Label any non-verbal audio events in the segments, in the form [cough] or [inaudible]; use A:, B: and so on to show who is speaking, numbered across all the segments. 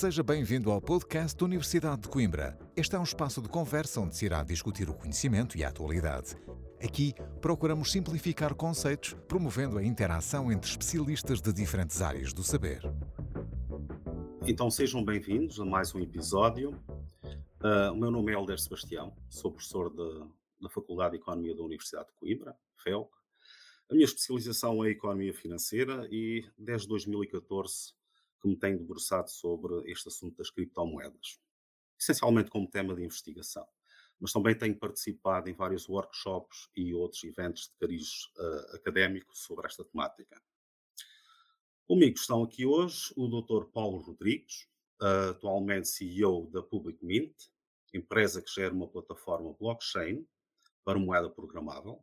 A: Seja bem-vindo ao podcast da Universidade de Coimbra. Este é um espaço de conversa onde se irá discutir o conhecimento e a atualidade. Aqui procuramos simplificar conceitos, promovendo a interação entre especialistas de diferentes áreas do saber.
B: Então sejam bem-vindos a mais um episódio. Uh, o meu nome é Helder Sebastião, sou professor da Faculdade de Economia da Universidade de Coimbra, FEUC. A minha especialização é Economia Financeira e desde 2014 que me tenho debruçado sobre este assunto das criptomoedas, essencialmente como tema de investigação. Mas também tenho participado em vários workshops e outros eventos de cariz uh, académico sobre esta temática. Comigo estão aqui hoje o Dr. Paulo Rodrigues, uh, atualmente CEO da Public Mint, empresa que gera uma plataforma blockchain para moeda programável.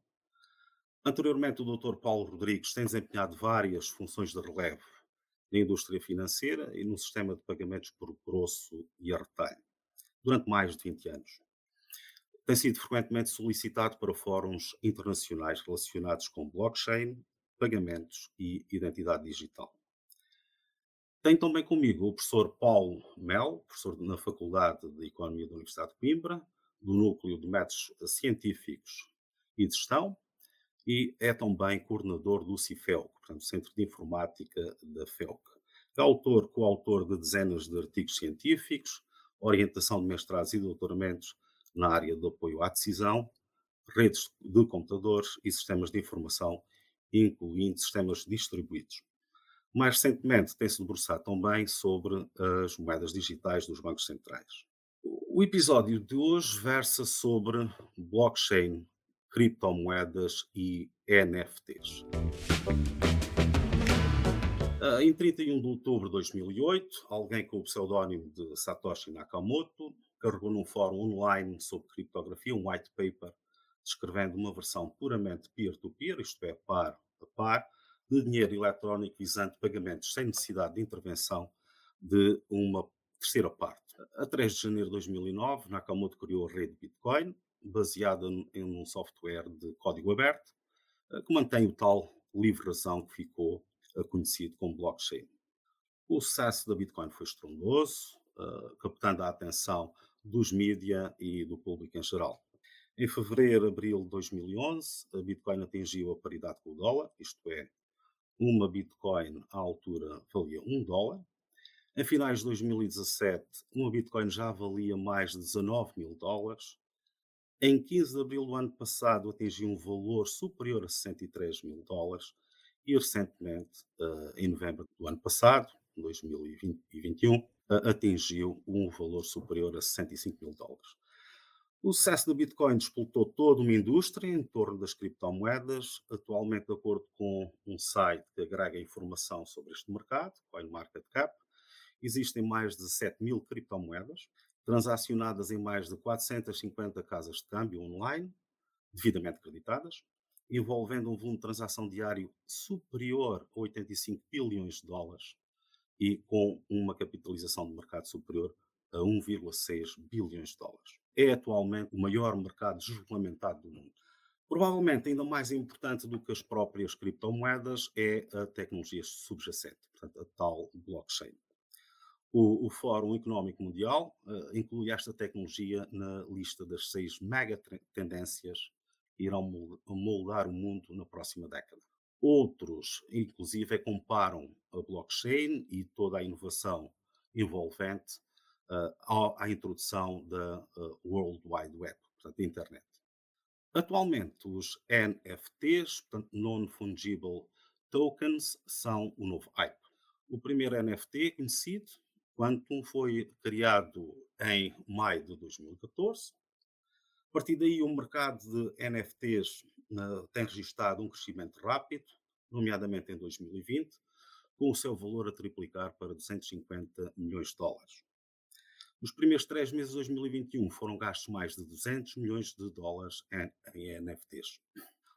B: Anteriormente, o Dr. Paulo Rodrigues tem desempenhado várias funções de relevo na indústria financeira e no sistema de pagamentos por grosso e a retalho, durante mais de 20 anos. Tem sido frequentemente solicitado para fóruns internacionais relacionados com blockchain, pagamentos e identidade digital. Tenho também comigo o professor Paulo Mel, professor na Faculdade de Economia da Universidade de Coimbra, do Núcleo de Métodos Científicos e de Gestão, e é também coordenador do CIFELC, portanto, Centro de Informática da FELC. É autor, coautor de dezenas de artigos científicos, orientação de mestrados e doutoramentos na área de apoio à decisão, redes de computadores e sistemas de informação, incluindo sistemas distribuídos. Mais recentemente, tem-se debruçado também sobre as moedas digitais dos bancos centrais. O episódio de hoje versa sobre blockchain criptomoedas e NFTs. Ah, em 31 de outubro de 2008, alguém com o pseudónimo de Satoshi Nakamoto carregou num fórum online sobre criptografia um white paper descrevendo uma versão puramente peer-to-peer, -peer, isto é, par a par, de dinheiro eletrónico visando pagamentos sem necessidade de intervenção de uma terceira parte. A 3 de janeiro de 2009, Nakamoto criou a rede Bitcoin, baseada em um software de código aberto, eh, que mantém o tal livre razão que ficou eh, conhecido como blockchain. O sucesso da Bitcoin foi estrondoso, eh, captando a atenção dos mídia e do público em geral. Em fevereiro, abril de 2011, a Bitcoin atingiu a paridade com o dólar, isto é, uma Bitcoin à altura valia um dólar. Em finais de 2017, uma Bitcoin já valia mais de 19 mil dólares em 15 de abril do ano passado atingiu um valor superior a 63 mil dólares e recentemente, em novembro do ano passado, 2021, uh, eh, atingiu um valor superior a 65 mil dólares. O sucesso da Bitcoin despoltou toda uma indústria em torno das criptomoedas. Atualmente, de acordo com um site que agrega informação sobre este mercado, CoinMarketCap, existem mais de 7 mil criptomoedas, transacionadas em mais de 450 casas de câmbio online, devidamente acreditadas, envolvendo um volume de transação diário superior a 85 bilhões de dólares e com uma capitalização de mercado superior a 1,6 bilhões de dólares. É atualmente o maior mercado desregulamentado do mundo. Provavelmente ainda mais importante do que as próprias criptomoedas é a tecnologia subjacente, portanto, a tal blockchain. O, o Fórum Económico Mundial uh, inclui esta tecnologia na lista das seis mega tendências que irão moldar o mundo na próxima década. Outros, inclusive, comparam a blockchain e toda a inovação envolvente uh, à, à, introdução da uh, World Wide Web, portanto, da internet. Atualmente, os NFTs, portanto, Non-Fungible Tokens, são o novo hype. O primeiro NFT conhecido Quantum foi criado em maio de 2014. A partir daí, o mercado de NFTs tem registrado um crescimento rápido, nomeadamente em 2020, com o seu valor a triplicar para 250 milhões de dólares. Nos primeiros três meses de 2021 foram gastos mais de 200 milhões de dólares em, em NFTs.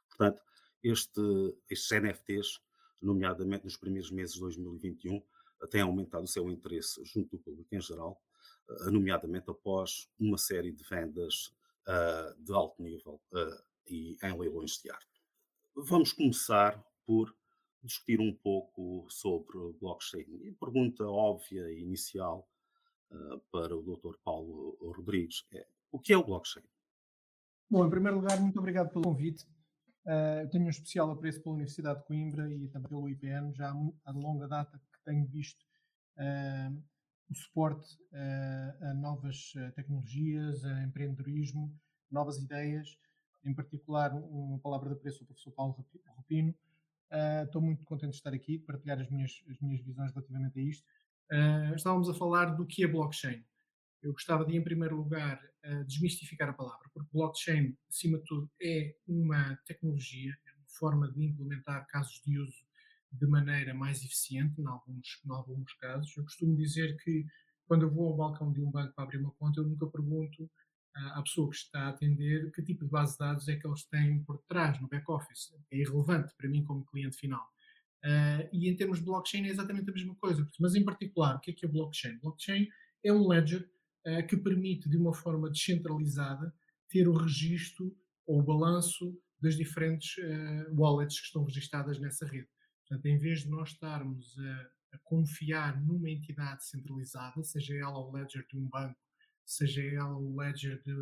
B: Portanto, este, estes NFTs, nomeadamente nos primeiros meses de 2021, tem aumentado o seu interesse junto do público em geral, eh, nomeadamente após uma série de vendas uh, de alto nível uh, e em leilões de arte. Vamos começar por discutir um pouco sobre blockchain. E a pergunta óbvia e inicial para o Dr. Paulo Rodrigues. É, o que é o blockchain?
C: Bom, em primeiro lugar, muito obrigado pelo convite. Uh, eu tenho um especial apreço pela Universidade de Coimbra e também pelo IPN, já há longa data que tenho visto uh, o suporte uh, a novas tecnologias, a empreendedorismo, novas ideias, em particular uma palavra de apreço ao professor Paulo Rupino. Estou muito contente de estar aqui, de partilhar as minhas, as minhas visões relativamente a isto. estávamos a falar do que é blockchain. Eu gostava de, em primeiro lugar, uh, desmistificar a palavra, porque blockchain, acima de tudo, é uma tecnologia, é uma forma de implementar casos de uso de maneira mais eficiente, em alguns, em alguns casos. Eu costumo dizer que, quando eu vou ao balcão de um banco para abrir uma conta, eu nunca pergunto uh, à pessoa que está a atender que tipo de base de dados é que eles têm por trás, no back-office. É irrelevante para mim como cliente final. Uh, e em termos de blockchain é exatamente a mesma coisa. Mas, em particular, o que é que é blockchain? Blockchain é um ledger eh, que permite, de uma forma descentralizada, ter o registro ou o balanço das diferentes eh, wallets que estão registadas nessa rede. Portanto, em vez de nós estarmos a, a confiar numa entidade centralizada, seja ela o ledger de um banco, seja ela o ledger de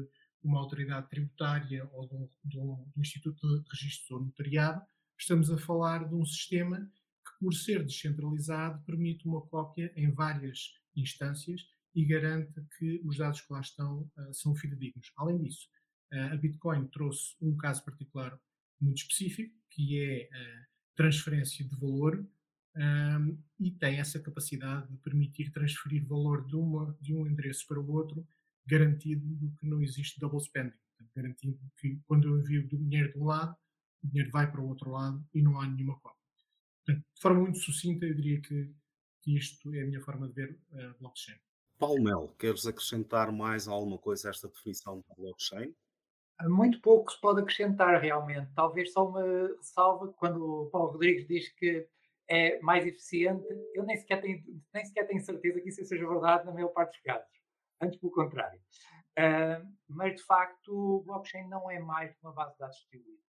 C: uma autoridade tributária ou de um Instituto de Registro ou Notariado, estamos a falar de um sistema que, por ser descentralizado, permite uma cópia em várias instâncias e garante que os dados que lá estão uh, são fidedignos. Além disso, uh, a Bitcoin trouxe um caso particular muito específico, que é a transferência de valor, um, e tem essa capacidade de permitir transferir valor de, uma, de um endereço para o outro, garantido que não existe double spending, garantindo que quando eu envio do dinheiro de um lado, o dinheiro vai para o outro lado e não há nenhuma cópia. De forma muito sucinta, eu diria que, que isto é a minha forma de ver a uh, blockchain.
B: Paulo Mel, queres acrescentar mais alguma coisa a esta definição de blockchain?
D: Muito pouco se pode acrescentar realmente. Talvez só uma salva quando o Paulo Rodrigues diz que é mais eficiente. Eu nem sequer tenho, nem sequer tenho certeza que isso seja verdade na maior parte dos casos. Antes, pelo contrário. Uh, mas, de facto, o blockchain não é mais uma base de dados distribuída.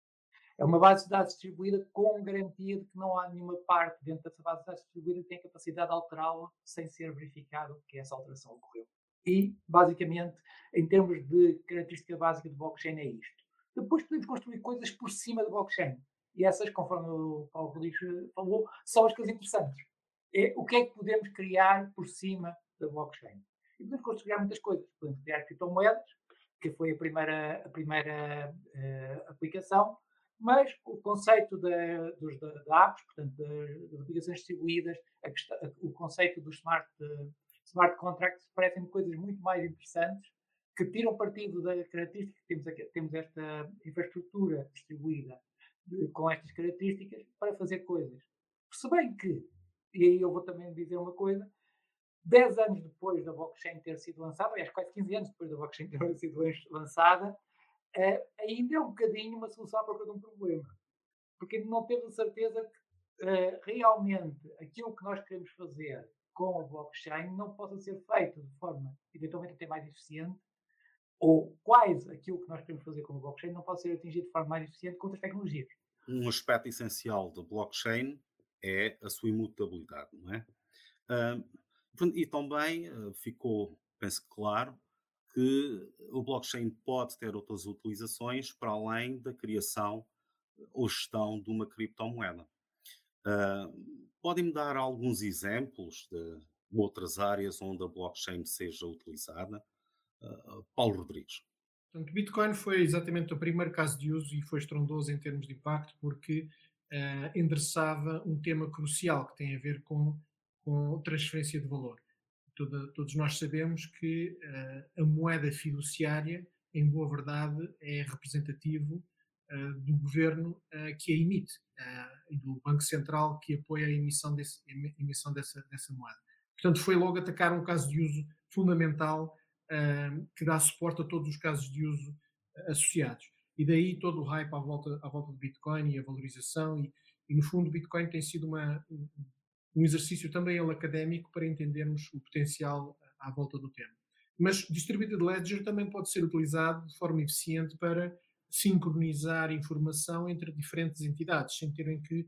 D: É uma base de dados distribuída com garantia de que não há nenhuma parte dentro dessa base de dados distribuída que tenha capacidade de alterá-la sem ser verificado que essa alteração ocorreu. E, basicamente, em termos de característica básica de blockchain, é isto. Depois podemos construir coisas por cima do blockchain. E essas, conforme o Paulo Rodrigues falou, são as coisas interessantes. É o que é que podemos criar por cima da blockchain. E podemos construir muitas coisas. Podemos criar criptomoedas, que foi a primeira, a primeira uh, aplicação mas o conceito dos da, da apps, portanto, das, aplicações distribuídas, questão, o conceito dos smart, smart contracts, parecem-me coisas muito mais interessantes que tiram partido da característica que temos, aqui, temos esta infraestrutura distribuída com estas características para fazer coisas. Se bem que, e aí eu vou também dizer uma coisa, 10 anos depois da blockchain ter sido lançada, aliás, quase 15 anos depois da blockchain [laughs] ter sido lançada, uh, ainda é um bocadinho uma solução à procura de um problema. Porque não temos a certeza que uh, realmente aquilo que nós queremos fazer com o blockchain não possa ser feito de forma eventualmente até mais eficiente, ou quase aquilo que nós queremos fazer com o blockchain não pode ser atingido de forma mais eficiente com outras tecnologias.
B: Um aspecto essencial do blockchain é a sua imutabilidade, não é? Uh, e também uh, ficou, penso claro, que o blockchain pode ter outras utilizações para além da criação ou gestão de uma criptomoeda. Uh, Podem-me dar alguns exemplos de outras áreas onde a blockchain seja utilizada? Uh, Paulo Rodrigues.
C: Portanto, Bitcoin foi exatamente o primeiro caso de uso e foi estrondoso em termos de impacto porque uh, endereçava um tema crucial que tem a ver com, com transferência de valor toda, todos nós sabemos que uh, a moeda fiduciária, em boa verdade, é representativo uh, do governo uh, que a emite e do Banco Central que apoia a emissão, desse, emissão dessa, dessa moeda. Portanto, foi logo atacar um caso de uso fundamental que dá suporte a todos os casos de uso associados. E daí todo o hype à volta, à volta do Bitcoin e a valorização, e, e no fundo o Bitcoin tem sido uma, um exercício também ele académico para entendermos o potencial à volta do tema. Mas Distributed Ledger também pode ser utilizado de forma eficiente para sincronizar informação entre diferentes entidades, sem terem que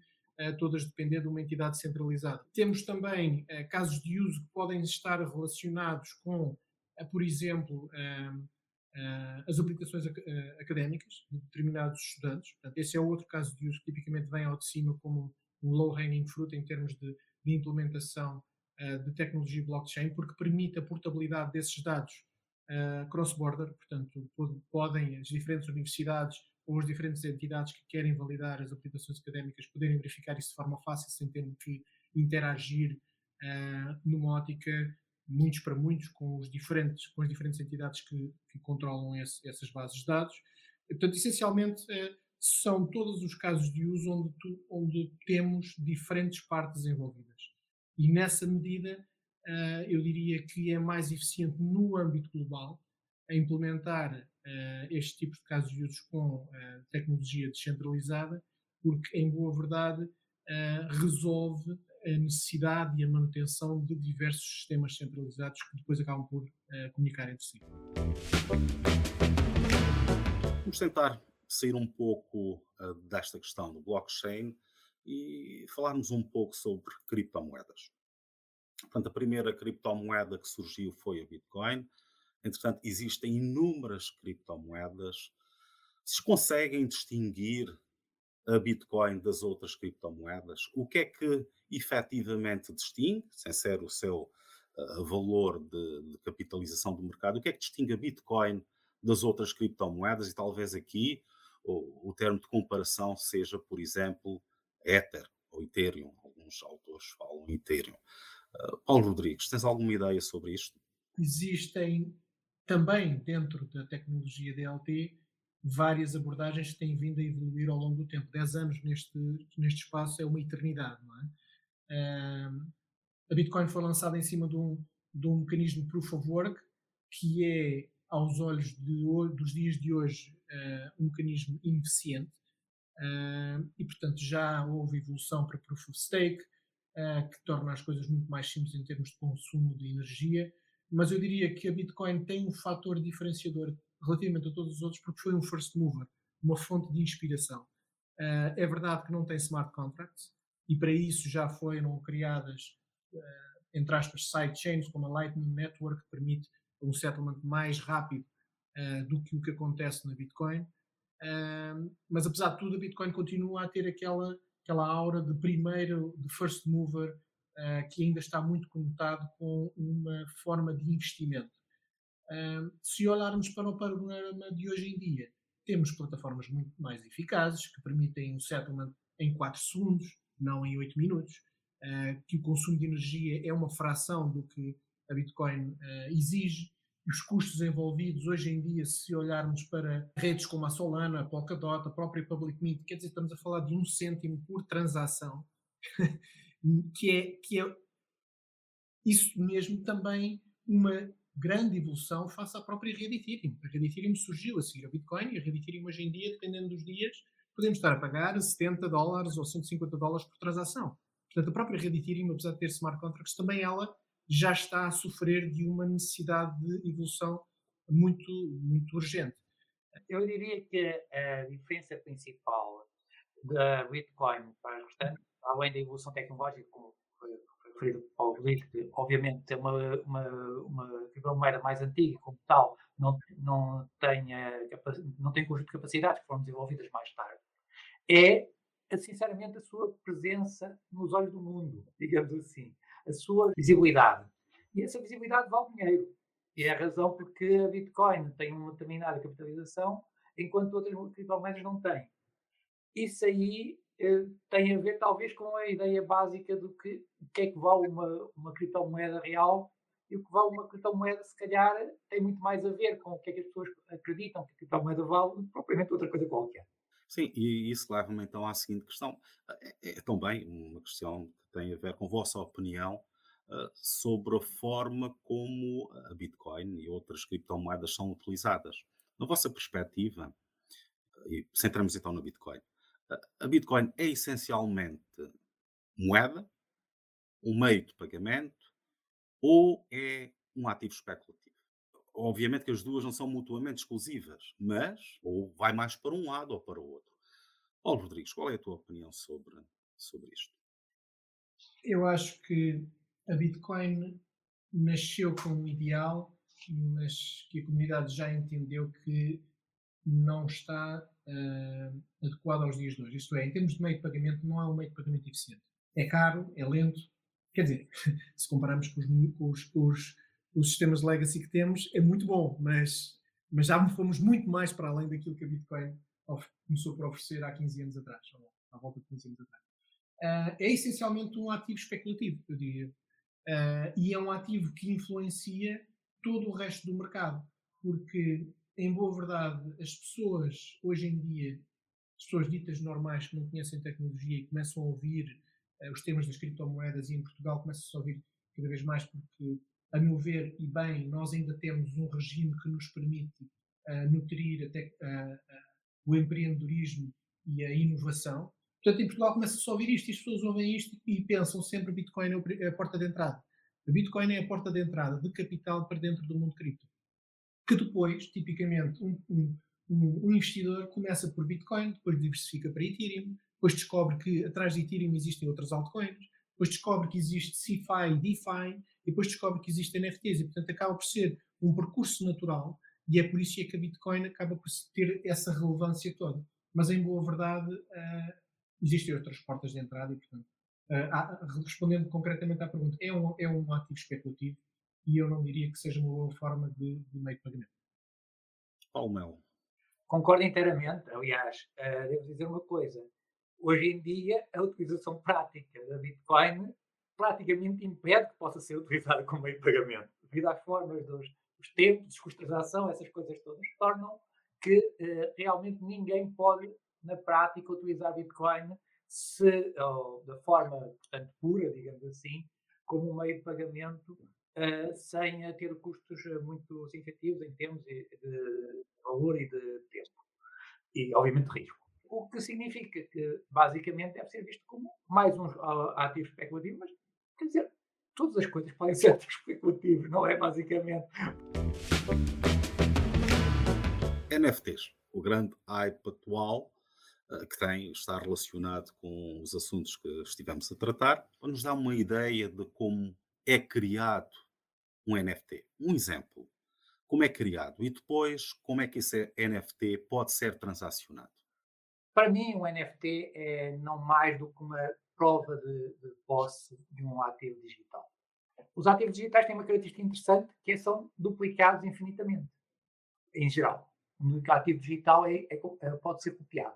C: todas dependendo de uma entidade centralizada. Temos também casos de uso que podem estar relacionados com, por exemplo, as aplicações académicas de determinados estudantes. Portanto, esse é outro caso de uso que tipicamente vem ao de cima como um low-hanging fruit em termos de, de implementação de tecnologia blockchain, porque permite a portabilidade desses dados cross-border, portanto, podem as diferentes universidades ou as diferentes entidades que querem validar as aplicações académicas poderem verificar isso de forma fácil, sem terem que interagir uh, numa ótica muitos para muitos com, os diferentes, com as diferentes entidades que, que controlam esse, essas bases de dados. Portanto, essencialmente, são todos os casos de uso onde, tu, onde temos diferentes partes envolvidas. E nessa medida, uh, eu diria que é mais eficiente no âmbito global a implementar uh, estes tipos de casos de uso com uh, tecnologia descentralizada, porque, em boa verdade, uh, resolve a necessidade e a manutenção de diversos sistemas centralizados que depois acabam por comunicar entre si.
B: Vamos tentar sair um pouco desta questão do blockchain e falarmos um pouco sobre criptomoedas. Portanto, a primeira criptomoeda que surgiu foi a Bitcoin Entretanto, existem inúmeras criptomoedas. Se conseguem distinguir a Bitcoin das outras criptomoedas, o que é que efetivamente distingue, sem ser o seu uh, valor de, de, capitalização do mercado, o que é que distingue a Bitcoin das outras criptomoedas? E talvez aqui o, termo de comparação seja, por exemplo, Ether ou Ethereum. Alguns autores falam Ethereum. Uh, Paulo Rodrigues, tens alguma ideia sobre isto?
C: Existem também dentro da tecnologia DLT, várias abordagens que têm vindo a evoluir ao longo do tempo. 10 anos neste, neste espaço é uma eternidade, não é? a Bitcoin foi lançada em cima de um, de um mecanismo Proof of Work, que é, aos olhos de, dos dias de hoje, uh, um mecanismo ineficiente, uh, e portanto já houve evolução para Proof of Stake, uh, que torna as coisas muito mais simples em termos de consumo de energia, mas eu diria que a Bitcoin tem um fator diferenciador relativamente a todos os outros porque foi um first mover, uma fonte de inspiração. É verdade que não tem smart contracts e para isso já foram criadas, entre aspas, sidechains como a Lightning Network que permite um settlement mais rápido uh, do que o que acontece na Bitcoin. mas apesar de tudo, a Bitcoin continua a ter aquela, aquela aura de primeiro, de first mover, uh, que ainda está muito conectado com uma forma de investimento. Uh, se olharmos para o panorama de hoje em dia, temos plataformas muito mais eficazes que permitem um settlement em 4 segundos, não em 8 minutos, uh, que o consumo de energia é uma fração do que a Bitcoin exige, os custos envolvidos hoje em dia, se olharmos para redes como a Solana, a Polkadot, a própria Public Mint, quer dizer, estamos a falar de um cêntimo por transação. [laughs] que é, que é isso mesmo também uma grande evolução face à própria rede Ethereum. A rede Ethereum surgiu a seguir a Bitcoin e a rede Ethereum hoje em dia, dependendo dos dias, podemos estar a pagar 70 dólares ou 150 dólares por transação. Portanto, a própria rede Ethereum, apesar de ter smart contracts, também ela já está a sofrer de uma necessidade de evolução muito, muito urgente.
D: Eu diria que a diferença principal da Bitcoin para as restantes além da evolução tecnológica, como foi, referido Rodrigues, que obviamente tem uma, uma, uma criptomoeda mais antiga como tal, não, não, tem, não tem conjunto de capacidades que foram desenvolvidas mais tarde, é sinceramente a sua presença nos olhos do mundo, [laughs] digamos assim, a sua visibilidade. E essa visibilidade vale dinheiro. E é a razão porque a Bitcoin tem uma determinada capitalização, enquanto outras criptomoedas não têm. Isso aí eh, tem a ver talvez com a ideia básica do que, que é que vale uma, uma criptomoeda real e o que vale uma criptomoeda, se calhar, tem muito mais a ver com o que é que as pessoas acreditam que a criptomoeda vale propriamente outra coisa qualquer.
B: Sim, e isso leva-me então à seguinte questão. É, é, também uma questão que tem a ver com a vossa opinião uh, sobre a forma como a Bitcoin e outras criptomoedas são utilizadas. Na vossa perspectiva, e centramos então no Bitcoin, a Bitcoin é essencialmente moeda, um meio de pagamento ou é um ativo especulativo? Obviamente que as duas não são mutuamente exclusivas, mas ou vai mais para um lado ou para o outro. Paulo Rodrigues, qual é a tua opinião sobre sobre isto?
C: Eu acho que a Bitcoin nasceu com um ideal, mas que a comunidade já entendeu que não está uh, adequado aos dias de hoje. Isto é, em termos de meio de pagamento, não é um meio de pagamento eficiente. É caro, é lento. Quer dizer, [laughs] se compararmos com os, com os, com os, os sistemas legacy que temos, é muito bom, mas, mas já fomos muito mais para além daquilo que a Bitcoin começou por oferecer há 15 anos atrás, ou à volta de 15 anos atrás. Uh, é essencialmente um ativo especulativo, eu diria. Uh, e é um ativo que influencia todo o resto do mercado, porque, em boa verdade, as pessoas hoje em dia, as pessoas ditas normais que não conhecem tecnologia e começam a ouvir uh, os temas das criptomoedas e em Portugal começam a ouvir cada vez mais porque, a meu ver e bem, nós ainda temos um regime que nos permite uh, nutrir até, o empreendedorismo e a inovação. Portanto, em Portugal começa-se a ouvir isto e as pessoas ouvem isto e pensam sempre Bitcoin é a porta de entrada. A Bitcoin é a porta de entrada de capital para dentro do mundo cripto. Que depois, tipicamente, um, um, um investidor começa por Bitcoin, depois diversifica para Ethereum, depois descobre que atrás de Ethereum existem outras altcoins, depois descobre que existe CeFi e DeFi, e depois descobre que existem NFTs, e portanto acaba por ser um percurso natural, e é por isso que a Bitcoin acaba por ter essa relevância toda. Mas em boa verdade, uh, existem outras portas de entrada e, portanto, uh, respondendo concretamente à pergunta, é um, é um ativo especulativo e eu não diria que seja uma boa forma de, de meio de pagamento.
B: Paulo Melo.
D: Concordo inteiramente. Aliás, uh, devo dizer uma coisa. Hoje em dia, a utilização prática da Bitcoin praticamente impede que possa ser utilizada como meio de pagamento, devido às formas dos, dos tempos, de transação, essas coisas todas, tornam que uh, realmente ninguém pode na prática, utilizar Bitcoin se, ou, da forma, portanto, pura, digamos assim, como um meio de pagamento, uh, sem ter custos eh, muito significativos em termos de, de valor e de tempo. E, obviamente, risco. O que significa que, basicamente, deve ser visto como mais um ativo especulativo, mas, quer dizer, todas as coisas podem ser [laughs] ativos especulativos, não é? Basicamente.
B: NFTs, o grande hype atual eh, que tem, está relacionado com os assuntos que estivemos a tratar, para nos dar uma ideia de como é criado um NFT. Um exemplo, como é criado e depois como é que esse NFT pode ser transacionado.
D: Para mim, um NFT é não mais do que uma prova de, de posse de um ativo digital. Os ativos digitais têm uma característica interessante que é, são duplicados infinitamente, em geral. Um ativo digital é, é, é pode ser copiado.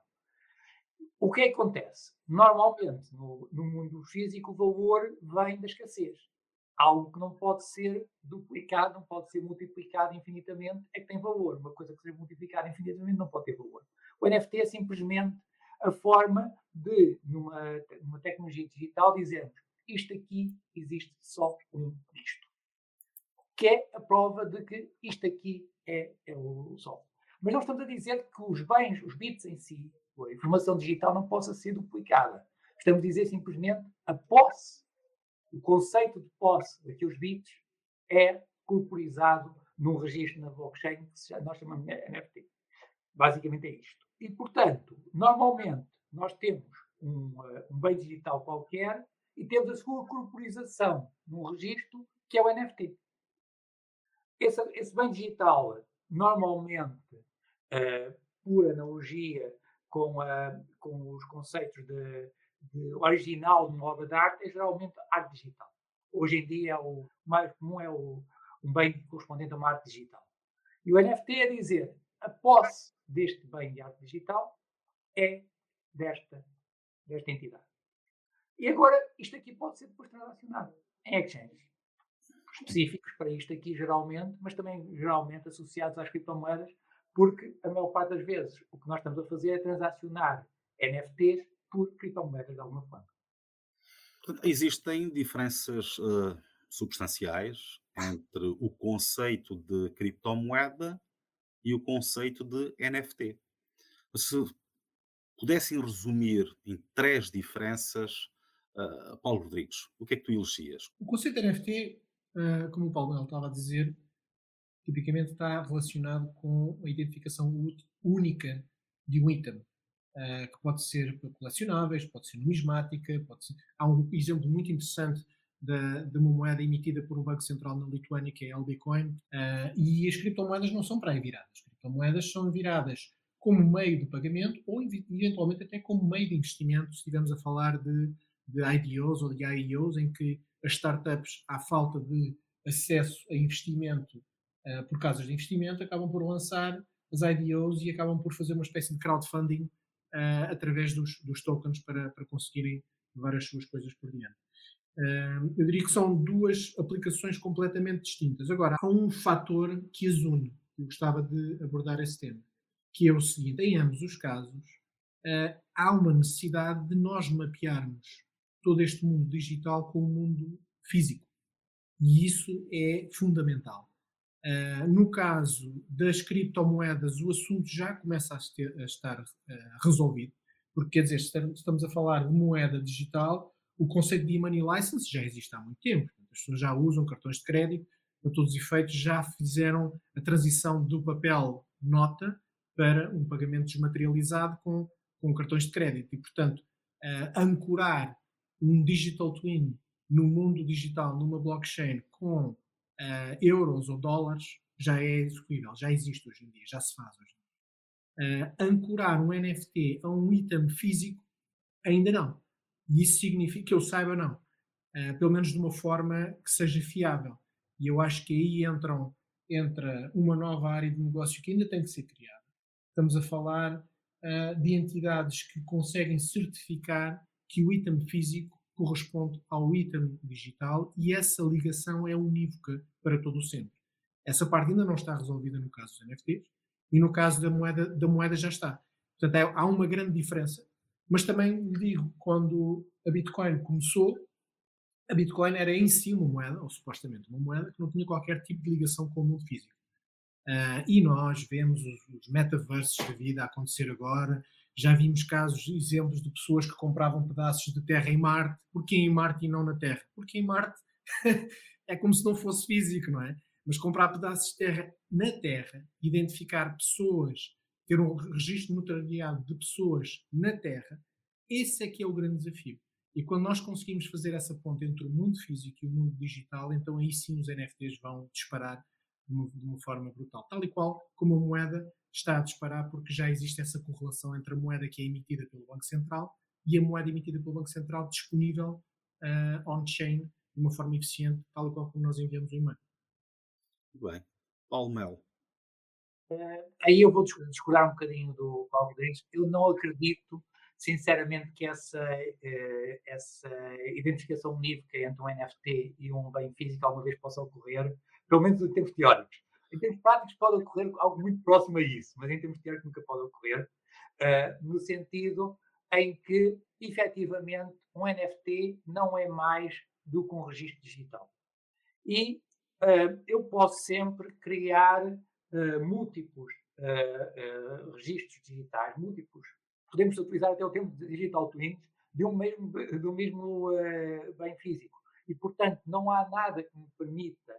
D: O que é que acontece? Normalmente, no, no mundo físico, o valor vem da escassez. Algo que não pode ser duplicado, não pode ser multiplicado infinitamente, é que tem valor. Uma coisa que seja multiplicada infinitamente não pode ter valor. O NFT é simplesmente a forma de, numa, numa tecnologia digital, dizermos isto aqui existe só um disto. Que é a prova de que isto aqui é, é o sol. Mas não estamos a dizer que os bens, os bits em si, a informação digital não possa ser duplicada. Estamos a dizer simplesmente a posse, o conceito de posse daqueles bits é corporizado num registro na blockchain que nós chamamos de NFT. Basicamente é isto. E, portanto, normalmente nós temos um, uh, um bem digital qualquer e temos a sua corporização num registro que é o NFT. Esse, esse bem digital, normalmente, uh, por analogia com, a, com os conceitos de, de original de uma obra de arte é geralmente arte digital. Hoje em dia, o mais comum é o, um bem correspondente a uma arte digital. E o NFT é dizer a posse deste bem de arte digital é desta, desta entidade. E agora, isto aqui pode ser depois transacionado em exchanges específicos para isto aqui, geralmente, mas também geralmente associados às criptomoedas, porque a maior parte das vezes o que nós estamos a fazer é transacionar NFTs por criptomoedas de alguma forma.
B: Existem diferenças uh, substanciais entre o conceito de criptomoeda e o conceito de NFT. Se pudessem resumir em três diferenças, uh, Paulo Rodrigues, o que é que tu elegias?
C: O conceito de NFT, uh, eh, como o Paulo estava a dizer, tipicamente está relacionado com a identificação única de um item. uh, que pode ser colecionáveis, pode ser numismática, pode ser... Há um exemplo muito interessante de, uma moeda emitida por um banco central na Lituânia, que é a LBcoin, uh, e as criptomoedas não são para aí viradas. As criptomoedas são viradas como meio de pagamento ou eventualmente até como meio de investimento, se estivermos a falar de, de IDOs ou de IEOs, em que as startups, à falta de acesso a investimento uh, por casas de investimento, acabam por lançar as IDOs e acabam por fazer uma espécie de crowdfunding uh, através dos, dos tokens para, para conseguirem levar as suas coisas por diante. Eu diria que são duas aplicações completamente distintas. Agora, há um fator que as une. Eu gostava de abordar esse tema, que é o seguinte: em ambos os casos, uh, há uma necessidade de nós mapearmos todo este mundo digital com o mundo físico. E isso é fundamental. Uh, no caso das criptomoedas, o assunto já começa a, estar uh, resolvido, porque quer dizer, estamos a falar de moeda digital, o conceito de money license já existe há muito tempo. As pessoas já usam cartões de crédito, para todos os efeitos, já fizeram a transição do papel nota para um pagamento desmaterializado com, com cartões de crédito. E, portanto, uh, ancorar um digital twin no mundo digital, numa blockchain, com uh, euros ou dólares já é execuível, já existe hoje em dia, já se faz hoje em dia. Uh, ancorar um NFT a um item físico, ainda não. E isso significa que eu saiba, não. Uh, pelo menos de uma forma que seja fiável. E eu acho que aí entram, entra uma nova área de negócio que ainda tem que ser criada. Estamos a falar uh, de entidades que conseguem certificar que o item físico corresponde ao item digital e essa ligação é unívoca para todo o centro. Essa parte ainda não está resolvida no caso dos NFTs e no caso da moeda, da moeda já está. Portanto, há uma grande diferença. Mas também lhe digo, quando a Bitcoin começou, a Bitcoin era em si uma moeda, ou supostamente uma moeda, que não tinha qualquer tipo de ligação com o mundo físico. Uh, e nós vemos os, os metaversos da vida acontecer agora, já vimos casos, exemplos de pessoas que compravam pedaços de terra em Marte. Porquê em Marte e não na Terra? Porque em Marte [laughs] é como se não fosse físico, não é? Mas comprar pedaços de terra na Terra, identificar pessoas, ter um registro notariado de pessoas na Terra, esse é que é o grande desafio. E quando nós conseguimos fazer essa ponte entre o mundo físico e o mundo digital, então aí sim os NFTs vão disparar de uma, de uma forma brutal. Tal e qual como a moeda está a disparar porque já existe essa correlação entre a moeda que é emitida pelo Banco Central e a moeda emitida pelo Banco Central disponível uh, on-chain de uma forma eficiente, tal e qual como nós enviamos o e-mail.
B: Muito bem. Paulo Melo.
D: Uh, aí eu vou discordar um bocadinho do Paulo Rodrigues. Eu não acredito, sinceramente, que essa, uh, essa identificação unívoca entre um NFT e um bem físico alguma vez possa ocorrer, pelo menos em termos teóricos. Em termos práticos pode ocorrer algo muito próximo a isso, mas em termos teóricos nunca pode ocorrer, uh, no sentido em que, efetivamente, um NFT não é mais do que um registro digital. E uh, eu posso sempre criar uh, múltiplos registros digitais, múltiplos. Podemos utilizar até o termo digital twins de um mesmo, do mesmo bem físico. E, portanto, não há nada que me permita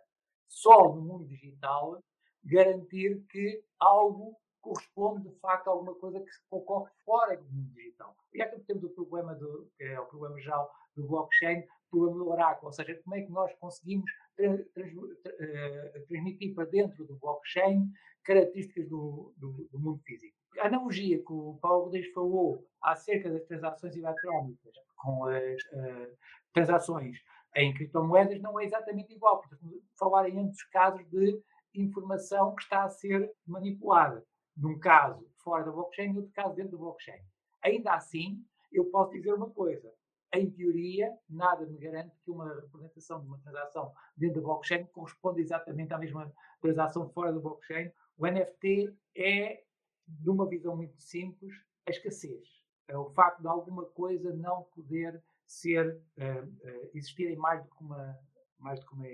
D: só no mundo digital garantir que algo corresponde de facto a alguma coisa que ocorre fora do mundo digital. E é que temos o problema do, que é o problema já do blockchain, problema do oráculo, ou seja, como é que nós conseguimos uh, transmitir para dentro do blockchain características do, do, do, mundo físico. A analogia que o Paulo Rodrigues falou acerca das transações eletrónicas com as uh, transações em criptomoedas não é exatamente igual, porque falar em ambos casos de informação que está a ser manipulada. Num caso fora da blockchain e outro caso dentro da blockchain. Ainda assim, eu posso dizer uma coisa. Em teoria, nada me garante que uma representação de uma transação dentro da blockchain corresponda exatamente à mesma transação fora da blockchain. O NFT é, de uma visão muito simples, a escassez. É o facto de alguma coisa não poder ser, uh, uh, existir em mais do que uma, mais do que uma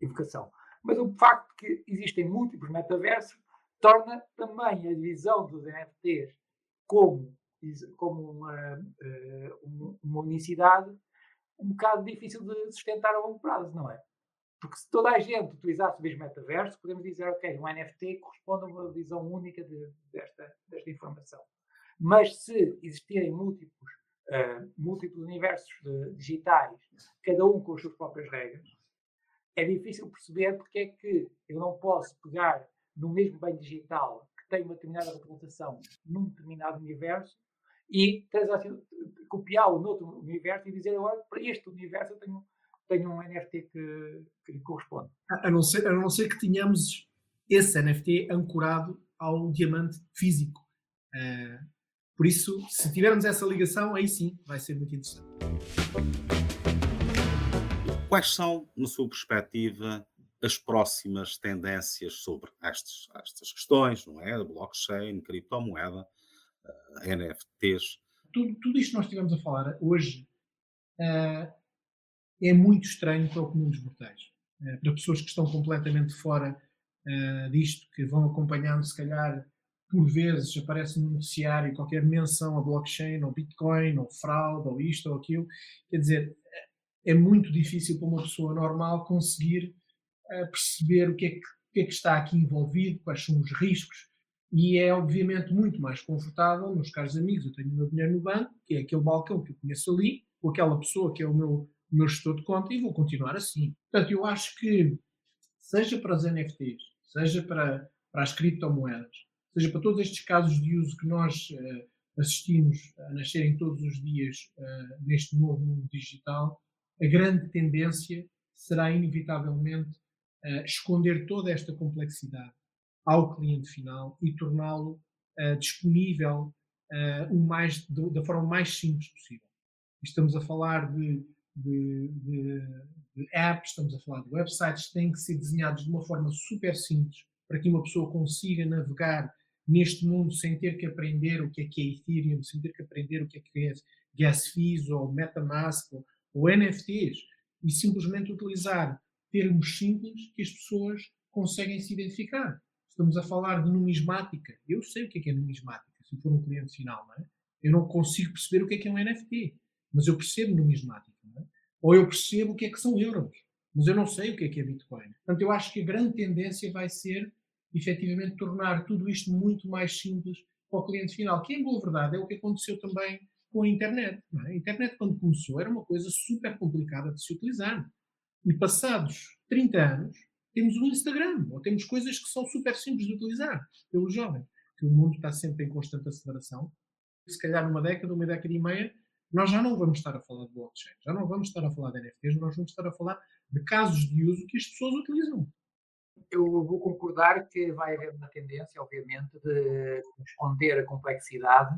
D: evocação. Mas o facto de que existem múltiplos metaversos torna também a divisão dos NFTs como, como uma, uma unicidade um bocado difícil de sustentar a longo prazo, não é? Porque se toda a gente utilizasse o mesmo metaverso, podemos dizer, ok, um NFT corresponde a uma visão única de, desta, desta informação. Mas se existirem múltiplos, uh, múltiplos universos uh, digitais, cada um com as suas próprias regras, é difícil perceber porque é que eu não posso pegar no mesmo bem digital que tem uma determinada representação num determinado universo e copiá-lo noutro universo e dizer agora para este universo eu tenho, tenho um NFT que, que lhe corresponde.
C: A não, ser, a não ser que tenhamos esse NFT ancorado ao diamante físico. Uh, por isso, se tivermos essa ligação, aí sim vai ser muito interessante.
B: Quais são, na sua perspectiva, as próximas tendências sobre estas, estas questões, não é? Blockchain, criptomoeda, NFTs.
C: Tudo, tudo isto que nós estivemos a falar hoje uh, é muito estranho para o comum dos mortais. Uh, para pessoas que estão completamente fora disto, que vão acompanhando, se calhar, por vezes aparece no noticiário qualquer menção a blockchain, ou Bitcoin, ou fraude, ou isto ou aquilo. Quer dizer, é muito difícil para uma pessoa normal conseguir perceber o que, é que, o que é que está aqui envolvido, quais são os riscos, e é obviamente muito mais confortável, meus caros amigos, eu tenho o meu dinheiro no banco, que é aquele balcão que eu conheço ali, com aquela pessoa que é o meu, meu gestor de conta, e vou continuar assim. Portanto, eu acho que, seja para os NFTs, seja para, para as criptomoedas, seja para todos estes casos de uso que nós uh, assistimos a nascerem todos os dias uh, neste novo mundo digital, a grande tendência será inevitavelmente uh, esconder toda esta complexidade ao cliente final e torná-lo uh, disponível uh, o mais, da forma mais simples possível. Estamos a falar de, de, de, de, apps, estamos a falar de websites têm que ser desenhados de uma forma super simples para que uma pessoa consiga navegar neste mundo sem ter que aprender o que é que é Ethereum, sem ter que aprender o que é que é gas fees ou MetaMask ou, ou NFTs e simplesmente utilizar termos simples que as pessoas conseguem se identificar. Estamos a falar de numismática. Eu sei o que é, que é numismática, se for um cliente final, não é? Eu não consigo perceber o que é que é um NFT, mas eu percebo numismática, não é? Ou eu percebo o que é que são euros, mas eu não sei o que é que é Bitcoin. Portanto, eu acho que a grande tendência vai ser, efetivamente, tornar tudo isto muito mais simples para o cliente final, que, em boa verdade, é o que aconteceu também com a internet. É? A internet, quando começou, era uma coisa super complicada de se utilizar. E passados 30 anos, temos o Instagram, ou temos coisas que são super simples de utilizar pelos jovens. Que o mundo está sempre em constante aceleração. Se calhar numa década, uma década e meia, nós já não vamos estar a falar de blockchain, já não vamos estar a falar de NFTs, nós vamos estar a falar de casos de uso que as pessoas utilizam.
D: Eu vou concordar que vai haver uma tendência, obviamente, de esconder a complexidade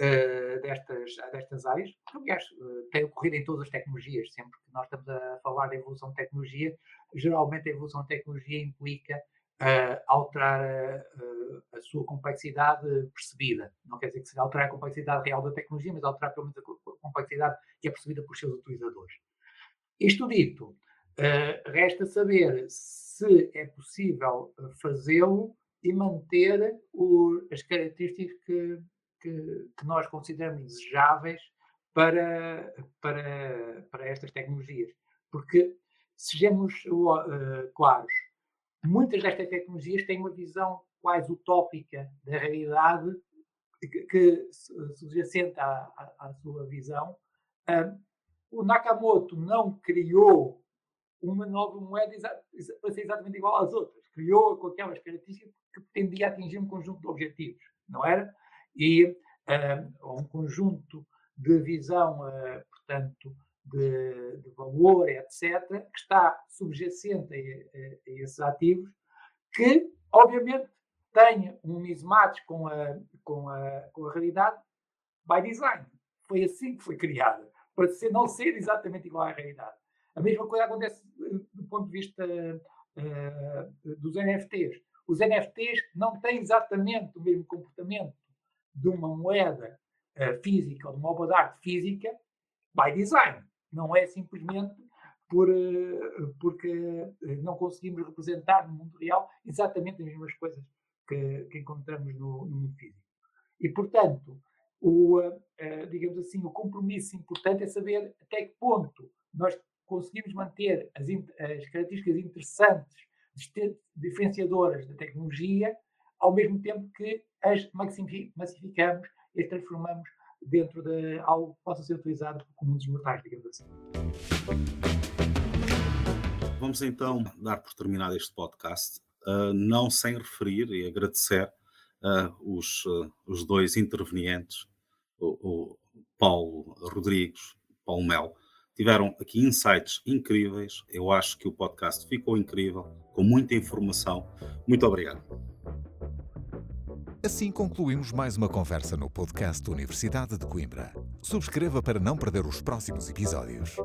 D: uh, destas, destas áreas, que, aliás, uh, tem ocorrido em todas as tecnologias. Sempre que nós estamos a falar de evolução de tecnologia, geralmente a evolução de tecnologia implica uh, alterar a, a, sua complexidade percebida. Não quer dizer que seja alterar a complexidade real da tecnologia, mas alterar pelo menos a complexidade que é percebida por seus utilizadores. Isto dito, resta saber se é possível fazê-lo e manter o, as características que, que, que nós consideramos desejáveis para, para, para estas tecnologias. Porque, sejamos uh, claros, muitas destas tecnologias têm uma visão quase utópica da realidade que, que subjacente à, à, à, sua visão. O Nakamoto não criou uma nova moeda para ser exatamente igual às outras. Criou com aquelas características que pretendia atingir um conjunto de objetivos, não era? E uh, um conjunto de visão, uh, portanto, de, de, valor, etc., que está subjacente a, a, a, esses ativos, que, obviamente, tem um mismatch com a, com a, com a realidade by design. Foi assim que foi criada, para ser, não ser exatamente igual à realidade. A mesma coisa acontece eh, do ponto de vista uh, dos NFTs. Os NFTs não têm exatamente o mesmo comportamento de uma moeda uh, física ou de uma obra de arte física by design. Não é simplesmente por, uh, porque eh, não conseguimos representar no mundo real exatamente as mesmas coisas que, que encontramos no, no, mundo físico. E, portanto, o, uh, digamos assim, o compromisso importante é saber até que ponto nós conseguimos manter as, as características interessantes, diferenciadoras da tecnologia, ao mesmo tempo que as massificamos e transformamos dentro de algo que possa ser utilizado por comuns mortais, digamos assim.
B: Vamos então dar por terminado este podcast, uh, não sem referir e agradecer uh, os, uh, os dois intervenientes, o, o Paulo Rodrigues, Paulo Mel, tiveram aqui insights incríveis. Eu acho que o podcast ficou incrível, com muita informação. Muito obrigado.
A: Assim concluímos mais uma conversa no podcast da Universidade de Coimbra. Subscreva para não perder os próximos episódios.